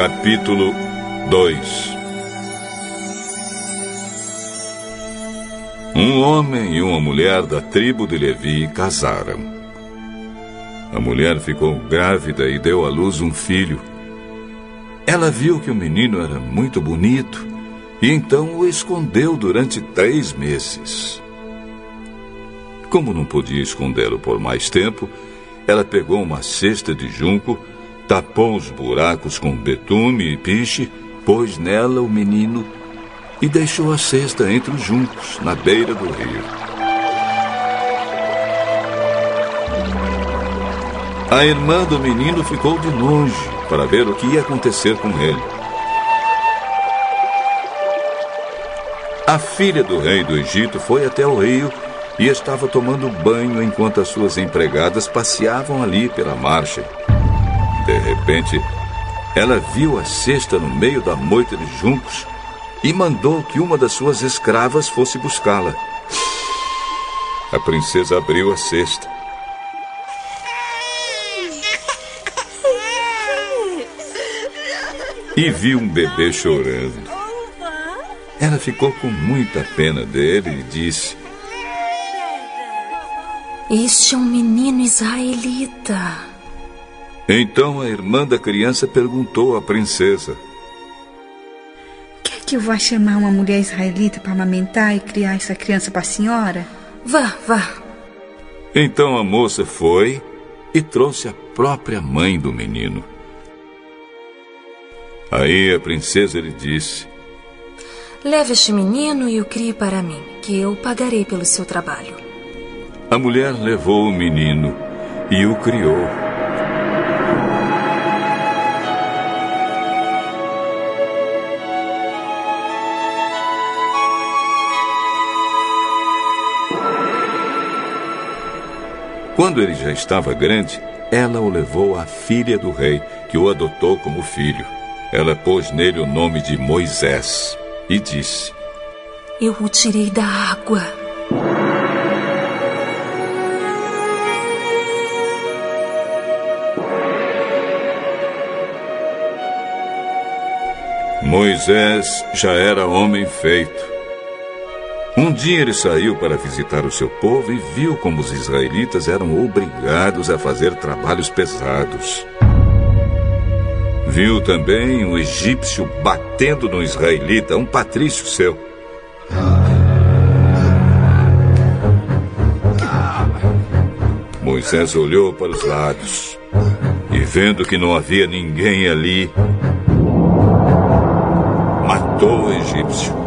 Capítulo 2 Um homem e uma mulher da tribo de Levi casaram. A mulher ficou grávida e deu à luz um filho. Ela viu que o menino era muito bonito e então o escondeu durante três meses. Como não podia escondê-lo por mais tempo, ela pegou uma cesta de junco, tapou os buracos com betume e piche, pôs nela o menino e deixou a cesta entre os juncos, na beira do rio. A irmã do menino ficou de longe para ver o que ia acontecer com ele. A filha do rei do Egito foi até o rio e estava tomando banho enquanto as suas empregadas passeavam ali pela margem. De repente, ela viu a cesta no meio da moita de juncos e mandou que uma das suas escravas fosse buscá-la. A princesa abriu a cesta. E viu um bebê chorando. Ela ficou com muita pena dele e disse: Este é um menino israelita. Então a irmã da criança perguntou à princesa: que eu vá chamar uma mulher israelita para amamentar e criar essa criança para a senhora? Vá, vá. Então a moça foi e trouxe a própria mãe do menino. Aí a princesa lhe disse: Leve este menino e o crie para mim, que eu pagarei pelo seu trabalho. A mulher levou o menino e o criou. Quando ele já estava grande, ela o levou à filha do rei, que o adotou como filho. Ela pôs nele o nome de Moisés e disse: Eu o tirei da água. Moisés já era homem feito um dia ele saiu para visitar o seu povo e viu como os israelitas eram obrigados a fazer trabalhos pesados. Viu também um egípcio batendo no israelita, um patrício seu. Moisés olhou para os lados e, vendo que não havia ninguém ali, matou o egípcio.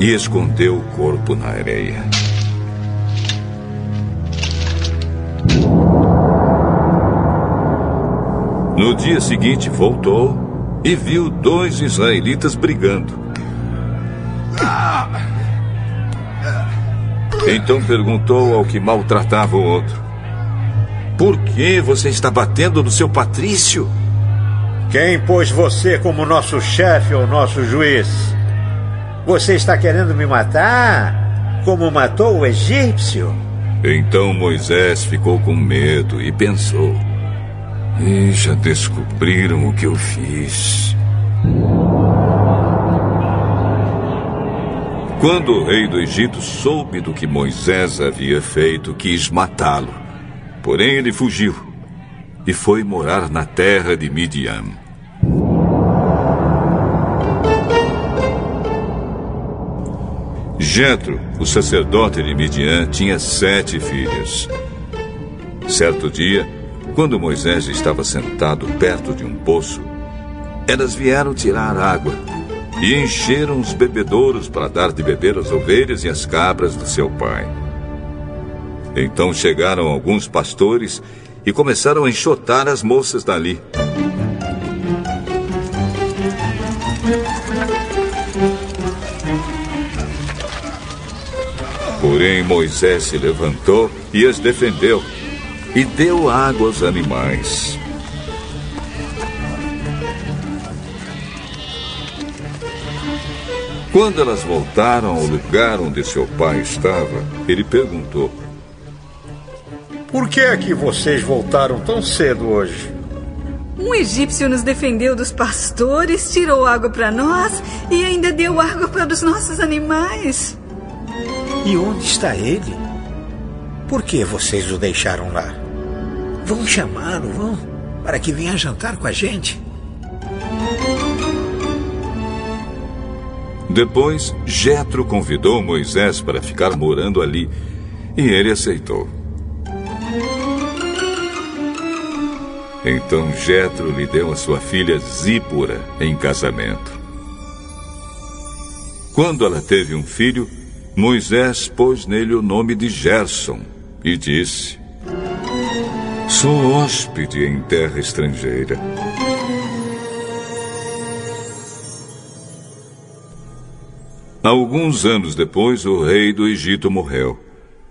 E escondeu o corpo na areia. No dia seguinte voltou e viu dois israelitas brigando. Então perguntou ao que maltratava o outro: Por que você está batendo no seu patrício? Quem pôs você como nosso chefe ou nosso juiz? Você está querendo me matar? Como matou o egípcio? Então Moisés ficou com medo e pensou: E já descobriram o que eu fiz. Quando o rei do Egito soube do que Moisés havia feito, quis matá-lo. Porém, ele fugiu e foi morar na terra de Midian. Jetro, o sacerdote de Midian, tinha sete filhas. Certo dia, quando Moisés estava sentado perto de um poço, elas vieram tirar água e encheram os bebedouros para dar de beber às ovelhas e às cabras do seu pai. Então chegaram alguns pastores e começaram a enxotar as moças dali. Porém, Moisés se levantou e as defendeu e deu água aos animais. Quando elas voltaram ao lugar onde seu pai estava, ele perguntou: Por que é que vocês voltaram tão cedo hoje? Um egípcio nos defendeu dos pastores, tirou água para nós e ainda deu água para os nossos animais. E onde está ele? Por que vocês o deixaram lá? Vão chamá-lo, vão, para que venha jantar com a gente. Depois, Jetro convidou Moisés para ficar morando ali, e ele aceitou. Então Jetro lhe deu a sua filha Zípora em casamento. Quando ela teve um filho, Moisés pôs nele o nome de Gerson e disse: Sou hóspede em terra estrangeira. Alguns anos depois, o rei do Egito morreu.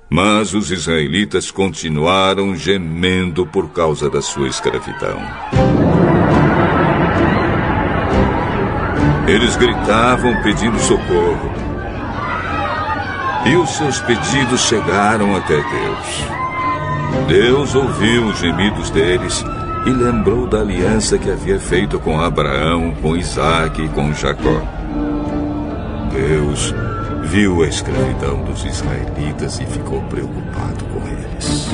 Mas os israelitas continuaram gemendo por causa da sua escravidão. Eles gritavam pedindo socorro. E os seus pedidos chegaram até Deus. Deus ouviu os gemidos deles e lembrou da aliança que havia feito com Abraão, com Isaac e com Jacó. Deus viu a escravidão dos israelitas e ficou preocupado com eles.